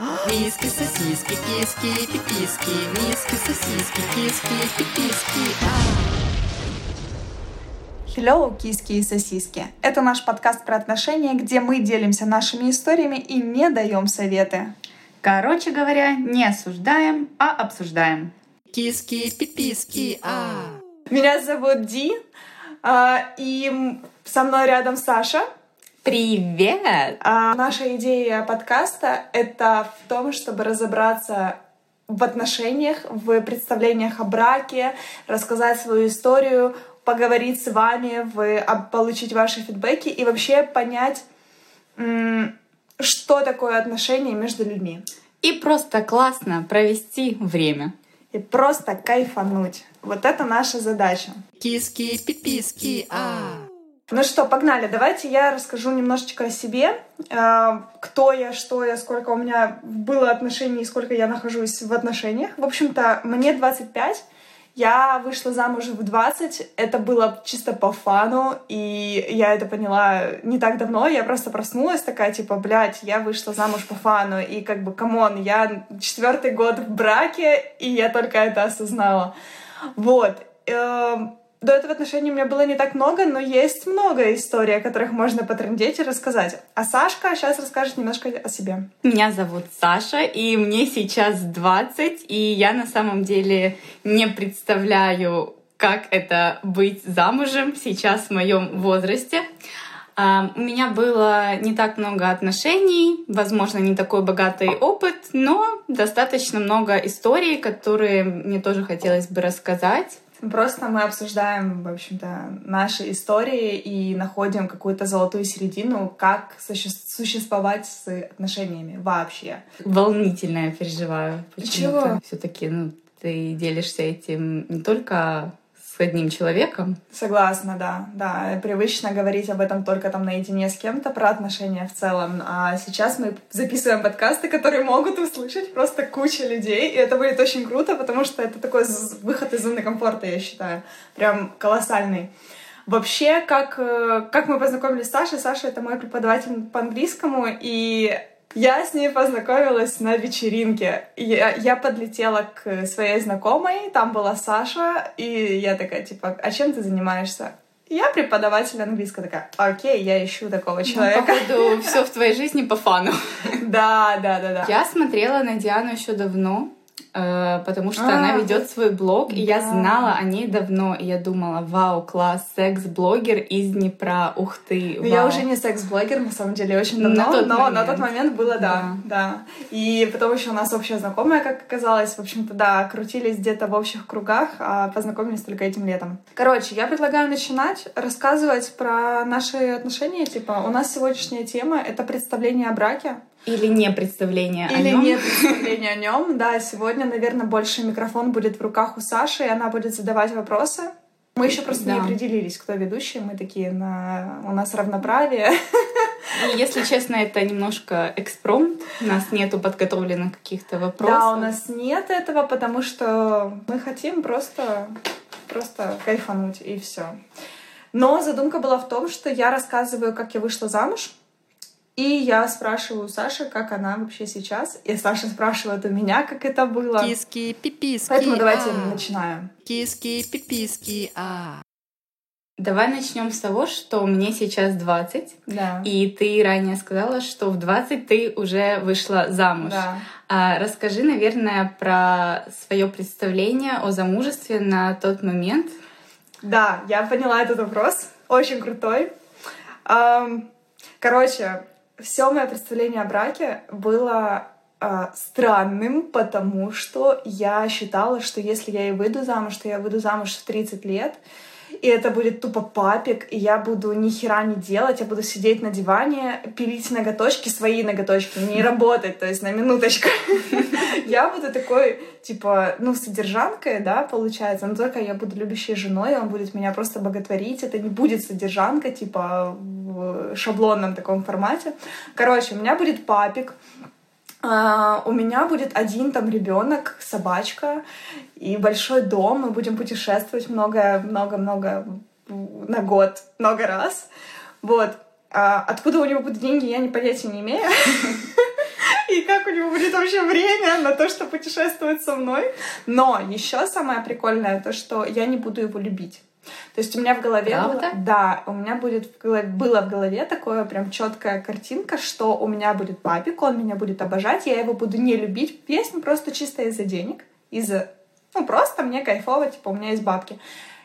Миски, сосиски, киски, пиписки, миски, сосиски, киски, пиписки. Hello, киски и сосиски. Это наш подкаст про отношения, где мы делимся нашими историями и не даем советы. Короче говоря, не осуждаем, а обсуждаем. Киски, пиписки, а. Меня зовут Ди, а, и со мной рядом Саша. Привет! А наша идея подкаста — это в том, чтобы разобраться в отношениях, в представлениях о браке, рассказать свою историю, поговорить с вами, в, об- получить ваши фидбэки и вообще понять, что такое отношения между людьми. И просто классно провести время. И просто кайфануть. Вот это наша задача. Киски, пиписки, а. Ну что, погнали. Давайте я расскажу немножечко о себе. Э, Кто я, что я, сколько у меня было отношений, сколько я нахожусь в отношениях. В общем-то, мне 25. Я вышла замуж в 20. Это было чисто по фану, и я это поняла не так давно. Я просто проснулась такая, типа, блядь, я вышла замуж по фану. И как бы, come on, я четвертый год в браке, и я только это осознала. Вот. До этого отношений у меня было не так много, но есть много историй, о которых можно потрындеть и рассказать. А Сашка сейчас расскажет немножко о себе. Меня зовут Саша, и мне сейчас 20, и я на самом деле не представляю, как это быть замужем сейчас в моем возрасте. А, У меня было не так много отношений, возможно, не такой богатый опыт, но достаточно много историй, которые мне тоже хотелось бы рассказать. Просто мы обсуждаем, в общем-то, наши истории и находим какую-то золотую середину, как суще- существовать с отношениями вообще. Волнительно я переживаю. Чего? Все-таки ну, ты делишься этим не только одним человеком. Согласна, да, да. Привычно говорить об этом только там наедине с кем-то, про отношения в целом. А сейчас мы записываем подкасты, которые могут услышать просто куча людей. И это будет очень круто, потому что это такой выход из зоны комфорта, я считаю. Прям колоссальный. Вообще, как, э, как мы познакомились с Сашей, Саша — это мой преподаватель по английскому, и я с ней познакомилась на вечеринке. Я, я подлетела к своей знакомой, там была Саша, и я такая, типа, а чем ты занимаешься? Я преподаватель английского. Такая, окей, я ищу такого Ну, человека. Походу, все в твоей жизни по фану. Да, да, да, да. Я смотрела на Диану еще давно, потому что А, она ведет свой блог, и я знала о ней давно. И я думала, вау, класс, секс-блогер из Днепра, ух ты, я уже не секс-блогер, на самом деле, очень На давно, тот но на тот момент было, да, да. И потом еще у нас общая знакомая, как оказалось, в общем-то, да, крутились где-то в общих кругах, а познакомились только этим летом. Короче, я предлагаю начинать рассказывать про наши отношения, типа, у нас сегодняшняя тема — это представление о браке, Или не представление о или нем. нет представления о нем. Да, сегодня, наверное, больше микрофон будет в руках у Саши, и она будет задавать вопросы. Мы еще просто не Да. определились, кто ведущий. Мы такие на у нас равноправие. И, если честно, это немножко экспромт. У нас нету подготовленных каких-то вопросов. Да, у нас нет этого, потому что мы хотим просто, просто кайфануть и все. Но задумка была в том, что я рассказываю, как я вышла замуж, и я спрашиваю у Саши, как она вообще сейчас, и Саша спрашивает у меня, как это было. Киски, пиписки, Поэтому давайте а. начинаем. Киски, пиписки, а. Давай начнем с того, что мне сейчас 20, Да. и ты ранее сказала, что в 20 ты уже вышла замуж. Да. А расскажи, наверное, про свое представление о замужестве на тот момент. Да, я поняла этот вопрос. Очень крутой. Короче, все мое представление о браке было а, странным, потому что я считала, что если я и выйду замуж, то я выйду замуж в 30 лет, и это будет тупо папик, и я буду ни хера не делать, я буду сидеть на диване, пилить ноготочки, свои ноготочки, не работать, то есть на минуточку. Я буду такой, типа, ну, содержанкой, да, получается, но только я буду любящей женой, он будет меня просто боготворить, это не будет содержанка, типа, в шаблонном таком формате. Короче, у меня будет папик, а, у меня будет один там ребенок, собачка и большой дом. Мы будем путешествовать много-много-много на год, много раз. Вот. А откуда у него будут деньги, я не понятия не имею. И как у него будет вообще время на то, что путешествовать со мной. Но еще самое прикольное то, что я не буду его любить. То есть у меня в голове было, да, у меня будет в голове, было в голове такое прям четкая картинка, что у меня будет папик, он меня будет обожать, я его буду не любить песню просто чисто из-за денег, из-за, ну просто мне кайфово, типа у меня есть бабки,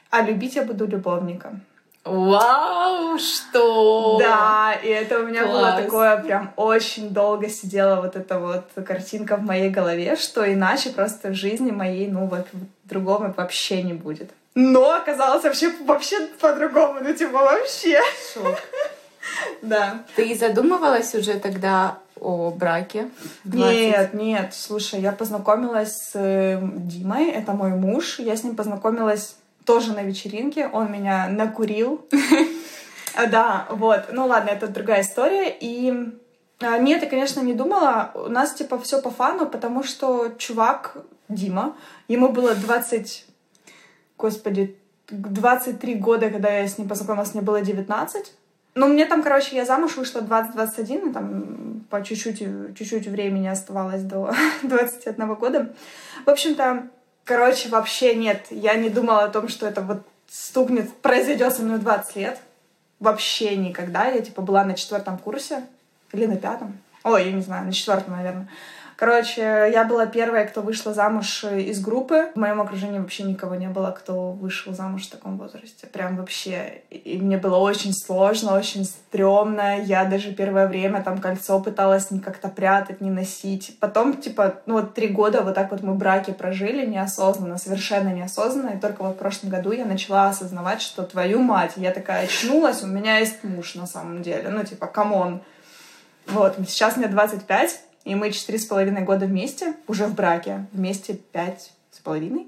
а любить я буду любовника. Вау, что? Да, и это у меня было Класс. такое, прям очень долго сидела вот эта вот картинка в моей голове, что иначе просто в жизни моей, ну вот другого вообще не будет. Но оказалось вообще, вообще по-другому, ну типа вообще. Шок. Да. Ты задумывалась уже тогда о браке? в 20? Нет, нет, слушай, я познакомилась с э, Димой, это мой муж, я с ним познакомилась тоже на вечеринке, он меня накурил. Да, вот, ну ладно, это другая история, и а, нет, я, конечно, не думала, у нас типа все по фану, потому что чувак Дима, ему было 20, господи, 23 года, когда я с ним познакомилась, мне было 19. Ну, мне там, короче, я замуж вышла 20-21, и там по чуть-чуть, чуть-чуть времени оставалось до 21 года. В общем-то, короче, вообще нет, я не думала о том, что это вот стукнет, произойдет со мной в 20 лет. Вообще никогда. Я, типа, была на четвертом курсе или на пятом. Ой, я не знаю, на четвертом, наверное. Короче, я была первая, кто вышла замуж из группы. В моем окружении вообще никого не было, кто вышел замуж в таком возрасте. Прям вообще. И мне было очень сложно, очень стрёмно. Я даже первое время там кольцо пыталась не как-то прятать, не носить. Потом, типа, ну вот три года вот так вот мы браки прожили неосознанно, совершенно неосознанно. И только вот в прошлом году я начала осознавать, что твою мать, я такая очнулась, у меня есть муж на самом деле. Ну, типа, come on. Вот, сейчас мне 25, и мы четыре с половиной года вместе, уже в браке. Вместе пять с половиной?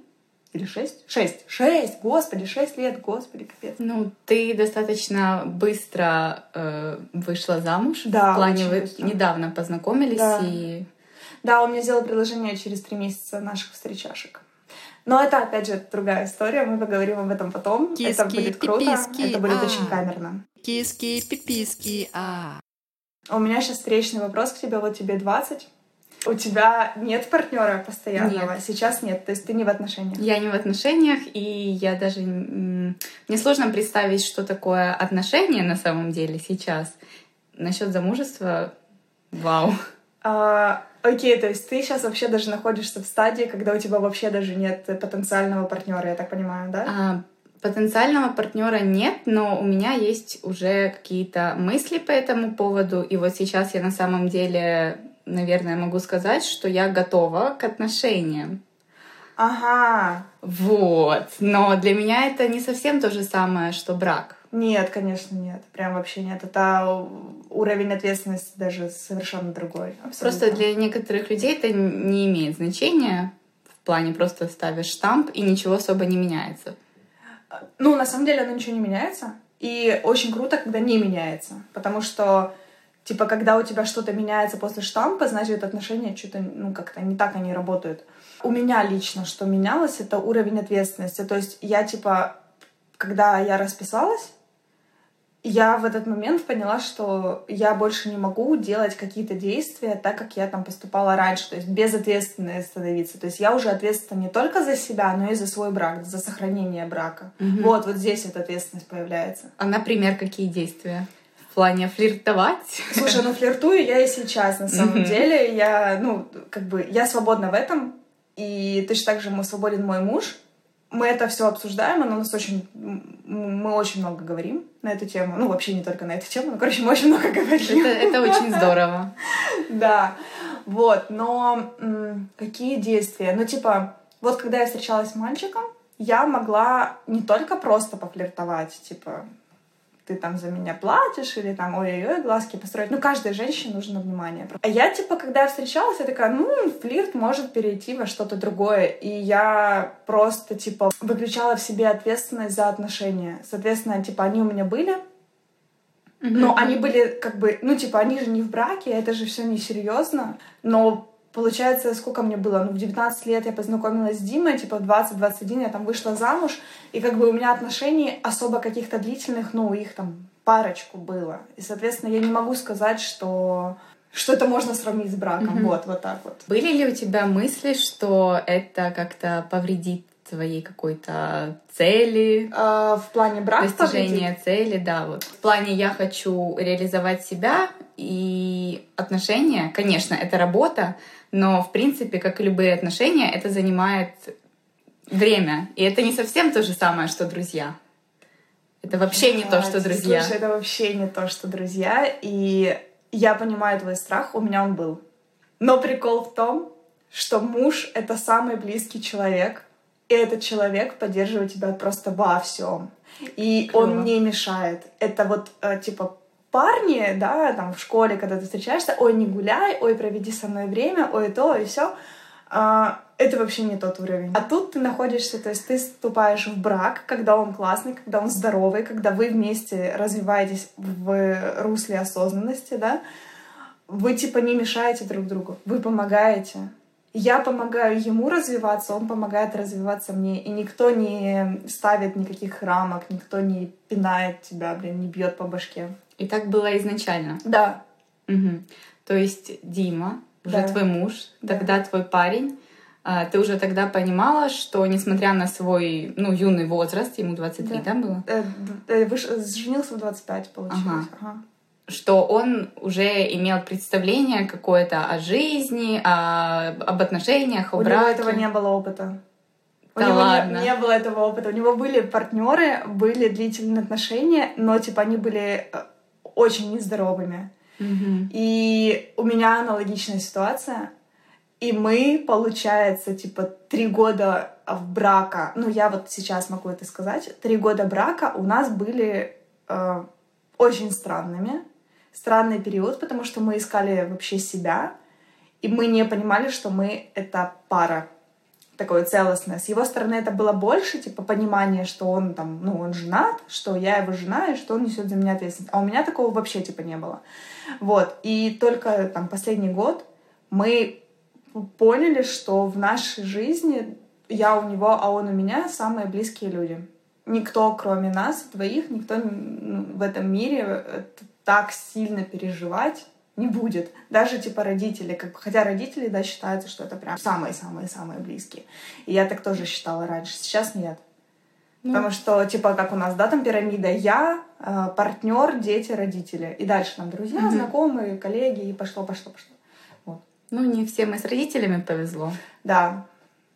Или шесть? Шесть. Шесть! Господи, шесть лет, господи, капец. Ну, ты достаточно быстро э, вышла замуж. Да, В плане вы быстро. недавно познакомились Да. и Да, он мне сделал предложение через три месяца наших встречашек. Но это, опять же, другая история, мы поговорим об этом потом. это Киски, будет круто, пиписки, это будет а. очень камерно. Киски, пиписки, а. У меня сейчас встречный вопрос к тебе, вот тебе 20. У тебя нет партнера постоянного? Нет. Сейчас нет, то есть ты не в отношениях? я не в отношениях, и я даже... Мне сложно представить, что такое отношения на самом деле сейчас. Насчет замужества, вау. А, окей, то есть ты сейчас вообще даже находишься в стадии, когда у тебя вообще даже нет потенциального партнера, я так понимаю, да? А, Потенциального партнера нет, но у меня есть уже какие-то мысли по этому поводу. И вот сейчас я на самом деле, наверное, могу сказать, что я готова к отношениям. Ага. Вот. Но для меня это не совсем то же самое, что брак. Нет, конечно, нет. Прям вообще нет. Это уровень ответственности даже совершенно другой. абсолютно. Просто для некоторых людей это не имеет значения. В плане просто ставишь штамп, и ничего особо не меняется. Ну, на самом деле, оно ничего не меняется. И очень круто, когда не меняется. Потому что, типа, когда у тебя что-то меняется после штампа, значит, отношения что-то, ну, как-то не так они работают. У меня лично что менялось, это уровень ответственности. То есть я, типа, когда я расписалась, я в этот момент поняла, что я больше не могу делать какие-то действия так, как я там поступала раньше, то есть безответственной становиться. То есть я уже ответственна не только за себя, но и за свой брак, за сохранение брака. Мгм. Вот, вот здесь эта ответственность появляется. А, например, какие действия? В плане флиртовать? Слушай, ну флиртую я и сейчас, на самом Мгм. деле. Я, ну, как бы, я свободна в этом. И точно так же мы свободен мой муж. Мы это все обсуждаем, оно у нас очень... Мы очень много говорим на эту тему. Ну, вообще не только на эту тему, но, короче, мы очень много говорим. Это, это очень здорово. Да, вот, но какие действия? Ну, типа, вот когда я встречалась с мальчиком, я могла не только просто пофлиртовать, типа, ты там за меня платишь, или там, ой-ой-ой, глазки построить. Ну, каждой женщине нужно внимание. А я, типа, когда встречалась, я такая, ну, флирт может перейти во что-то другое. И я просто, типа, выключала в себе ответственность за отношения. Соответственно, типа, они у меня были, но они были как бы, ну, типа, они же не в браке, это же все несерьезно. Но получается, сколько мне было? Ну, в 19 лет я познакомилась с Димой, типа, в 20-21 я там вышла замуж, и как бы у меня отношений особо каких-то длительных, ну, их там парочку было. И, соответственно, я не могу сказать, что что это можно сравнить с браком. Мгм. Вот, вот так вот. Были ли у тебя мысли, что это как-то повредит твоей какой-то цели, А, в плане брака достижения цели, да, вот. В плане я хочу реализовать себя и отношения, конечно, это работа, но в принципе, как и любые отношения, это занимает время. И это не совсем то же самое, что друзья. Это вообще не то, что друзья. Слушай, это вообще не то, что друзья. И я понимаю твой страх, у меня он был. Но прикол в том, что муж — это самый близкий человек, и этот человек поддерживает тебя просто во всем. И Клево. он не мешает. Это вот, э, типа, парни, да, там в школе, когда ты встречаешься, ой, не гуляй, ой, проведи со мной время, ой, то, и все. это вообще не тот уровень. А тут ты находишься, то есть ты вступаешь в брак, когда он классный, когда он здоровый, когда вы вместе развиваетесь в русле осознанности, да, вы типа не мешаете друг другу, вы помогаете. Я помогаю ему развиваться, он помогает развиваться мне. И никто не ставит никаких рамок, никто не пинает тебя, блин, не бьет по башке. И так было изначально. Да, Мгм. То есть Дима, уже Да. твой муж, Да. тогда твой парень, а, ты уже тогда понимала, что несмотря на свой ну, юный возраст, ему 23, да, Да. было, э, э, женился в 25, получилось. Ага. Ага. Что он уже имел представление какое-то о жизни, о- об отношениях, о У него браке. этого не было опыта. У Да него не- ладно? Не, было этого опыта. У него были партнеры, были длительные отношения, но типа они были э, очень нездоровыми. Мгм. И у меня аналогичная ситуация. И мы, получается, типа три года в брака, ну я вот сейчас могу это сказать, три года брака у нас были э, очень странными. Странный период, потому что мы искали вообще себя, и мы не понимали, что мы — это пара такое целостное. С его стороны это было больше, типа, понимание, что он там, ну, он женат, что я его жена, и что он несет за меня ответственность. А у меня такого вообще, типа, не было. Вот. И только там последний год мы поняли, что в нашей жизни я у него, а он у меня самые близкие люди. Никто, кроме нас двоих, никто ну, в этом мире э, так сильно переживать не будет. Даже типа родители, как, хотя родители, да, считаются, что это прям самые-самые-самые близкие. И я так тоже считала раньше, сейчас нет. Ну. Потому что, типа, как у нас, да, там пирамида я, партнер, дети, родители. И дальше там друзья, Мгм. знакомые, коллеги, и пошло, пошло, пошло. Вот. Ну, не всем и с родителями повезло. Да,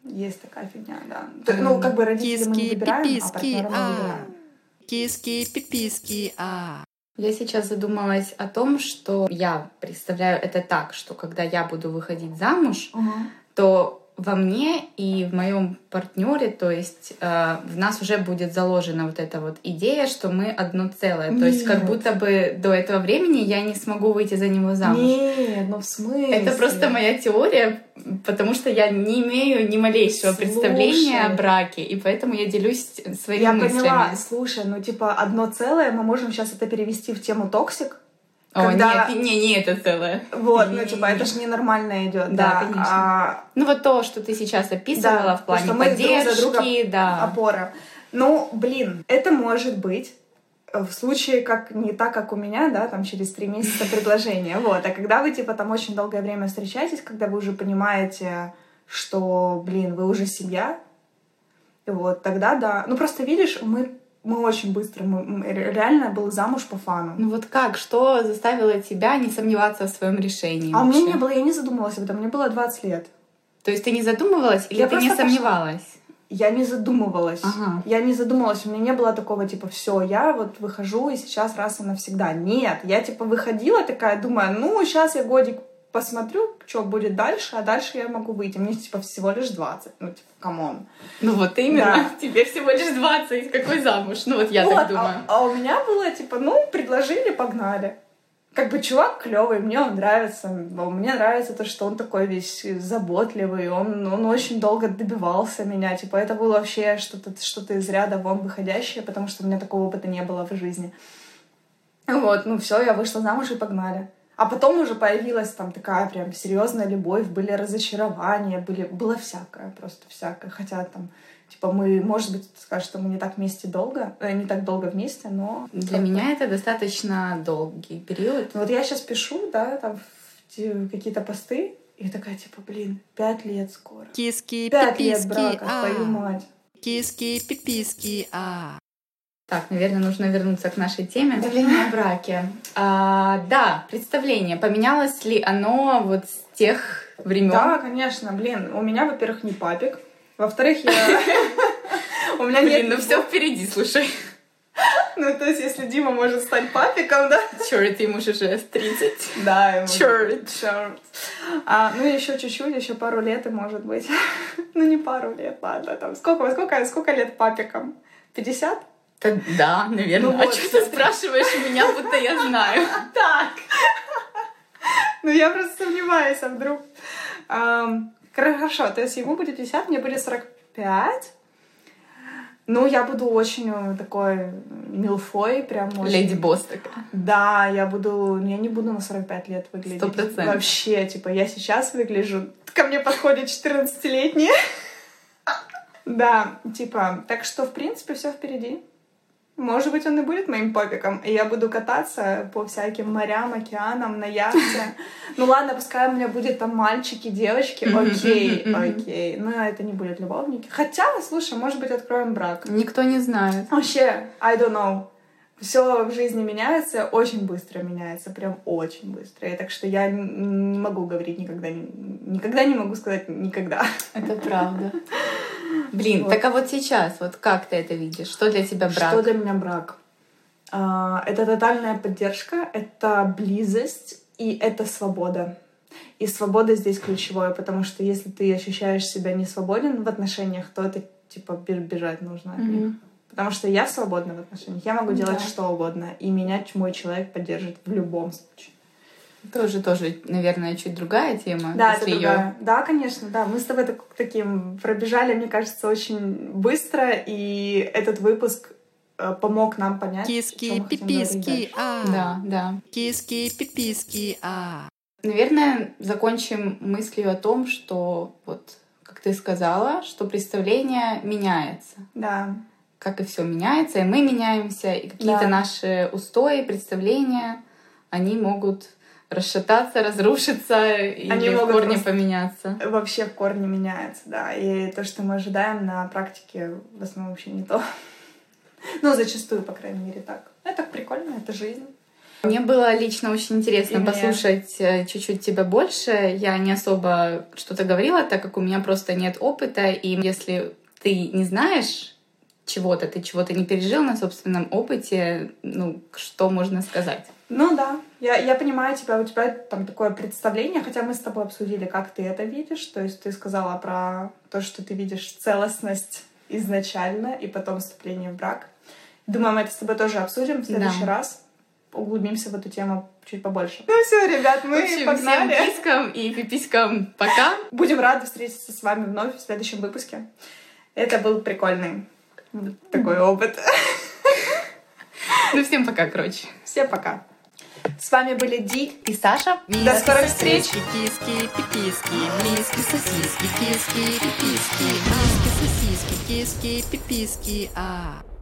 есть такая фигня, да. То- Ну, как бы родители мы не Киски, выбираем, а пиписки, партнера мы а. выбираем. Киски, пиписки, а. Я сейчас задумалась о том, что я представляю это так, что когда я буду выходить замуж, то во мне и в моем партнере, то есть э, в нас уже будет заложена вот эта вот идея, что мы одно целое. То есть как Нет. будто бы до этого времени я не смогу выйти за него замуж. Нет, ну в смысле? Это просто моя теория, потому что я не имею ни малейшего Слушай. представления о браке, и поэтому я делюсь своими Я мыслями. поняла, слушай, ну типа одно целое, мы можем сейчас это перевести в тему toxic. О, когда- нет, не, не это целое. Вот, ну типа это же ненормально идет, Да, да. конечно. А, Ну вот то, что ты сейчас описывала Да, в плане что мы друг за поддержки, друга да. опора. Ну, блин, это может быть в случае, как не так, как у меня, да, там через три месяца предложение, вот. А когда вы, типа, там очень долгое время встречаетесь, когда вы уже понимаете, что, блин, вы уже семья, вот, тогда да. Ну, просто видишь, мы, мы очень быстро, мы, реально был замуж по фану. Ну вот как, что заставило тебя не сомневаться в своем решении? А у меня вообще? не было, я не задумывалась об этом, мне было 20 лет. То есть ты не задумывалась или Я ты не пошла. сомневалась? Я не задумывалась. Ага. Я не задумывалась. У меня не было такого, типа, все, я вот выхожу и сейчас раз и навсегда. Нет, я, типа, выходила такая, думаю, ну, сейчас я годик посмотрю, что будет дальше, а дальше я могу выйти. Мне, типа, всего лишь 20. Ну, типа, come on. Ну вот именно, Да. тебе всего лишь 20, какой замуж? Ну вот я Вот, так а- думаю. А, у меня было, типа, ну, предложили, погнали. Как бы чувак клевый, мне он нравится. Мне нравится то, что он такой весь заботливый, он, он очень долго добивался меня. Типа, это было вообще что-то что из ряда вон выходящее, потому что у меня такого опыта не было в жизни. Вот, ну все, я вышла замуж и погнали. А потом уже появилась там такая прям серьезная любовь, были разочарования, были, было всякое, просто всякое. Хотя там, типа, мы, может быть, ты скажешь, что мы не так вместе долго, э, не так долго вместе, но... Для меня это достаточно долгий период. Вот я сейчас пишу, да, там какие-то посты, и такая, типа, блин, пять лет скоро. Киски, Пять лет брака, твою а. мать. Киски, пиписки, а. Так, наверное, нужно вернуться к нашей теме. Представление о браке. А, да, представление. Поменялось ли оно вот с тех времен? Да, конечно, блин, у меня, во-первых, не папик. Во-вторых, я... У меня Блин, нет... ну все впереди, слушай. Ну, то есть, если Дима может стать папиком, да? Черт, ему же уже 30. Да, ему... Чёрт. Чёрт. А, ну, еще чуть-чуть, еще пару лет, и может быть. ну, не пару лет, ладно. Там, сколько, сколько, сколько лет папикам? 50? Да, наверное. Ну а вот, что ты спрашиваешь меня, будто я знаю? Так. ну, я просто сомневаюсь, а вдруг... Хорошо, то есть ему будет 50, мне будет 45. Ну, я буду очень э, такой милфой, прям очень... Леди Босс такая. Да, я буду... ну, Я не буду на 45 лет выглядеть. Сто процентов. Вообще, типа, я сейчас выгляжу... Ко мне подходит 14-летний. Да, типа, так что, в принципе, все впереди. Может быть, он и будет моим попиком, и я буду кататься по всяким морям, океанам, на яхте. Ну ладно, пускай у меня будет там мальчики, девочки, окей, окей. Но это не будет любовники. Хотя, слушай, может быть, откроем брак. Никто не знает. Вообще, I don't know. Все в жизни меняется, очень быстро меняется, прям очень быстро. И так что я не могу говорить никогда, никогда не могу сказать никогда. Это правда. Блин, Вот. так а вот сейчас, вот как ты это видишь? Что для тебя брак? Что для меня брак? А, Это тотальная поддержка, это близость и это свобода. И свобода здесь ключевое, потому что если ты ощущаешь себя не свободен в отношениях, то это типа бе- бежать нужно от них. Мгм. Потому что я свободна в отношениях, я могу делать Да. что угодно, и меня мой человек поддержит в любом случае. Тоже, тоже, наверное, чуть другая тема. Да, это её- другая. Да, конечно, да. Мы с тобой так- таким пробежали, мне кажется, очень быстро, и этот выпуск э, помог нам понять, Киски, пиписки, а. Да, да. Киски, пиписки, а. Наверное, закончим мыслью о том, что вот, как ты сказала, что представление меняется. Да. Как и все меняется, и мы меняемся, и какие-то Да. наши устои, представления, они могут расшататься, разрушиться и Они в могут корне поменяться. Вообще в корне меняется, да. И то, что мы ожидаем на практике, в основном вообще не то. Ну, зачастую, по крайней мере, так. Это прикольно, это жизнь. Мне было лично очень интересно И мне. послушать э, чуть-чуть тебя больше. Я не особо что-то говорила, так как у меня просто нет опыта. И если ты не знаешь чего-то, ты чего-то не пережил на собственном опыте, ну, что можно сказать? Ну да, я, я понимаю тебя, у тебя там такое представление, хотя мы с тобой обсудили, как ты это видишь, то есть ты сказала про то, что ты видишь целостность изначально и потом вступление в брак. Думаю, мы это с тобой тоже обсудим в следующий Да. раз, углубимся в эту тему чуть побольше. Ну все, ребят, мы В общем, погнали. всем кискам и пиписькам пока. Будем рады встретиться с вами вновь в следующем выпуске. Это был прикольный такой опыт. Ну, всем пока, короче. Всем пока. С вами были Ди И Саша. До скорых встреч. Киски, пиписки, миски, сосиски, киски, пиписки, миски, сосиски, киски, пиписки, а.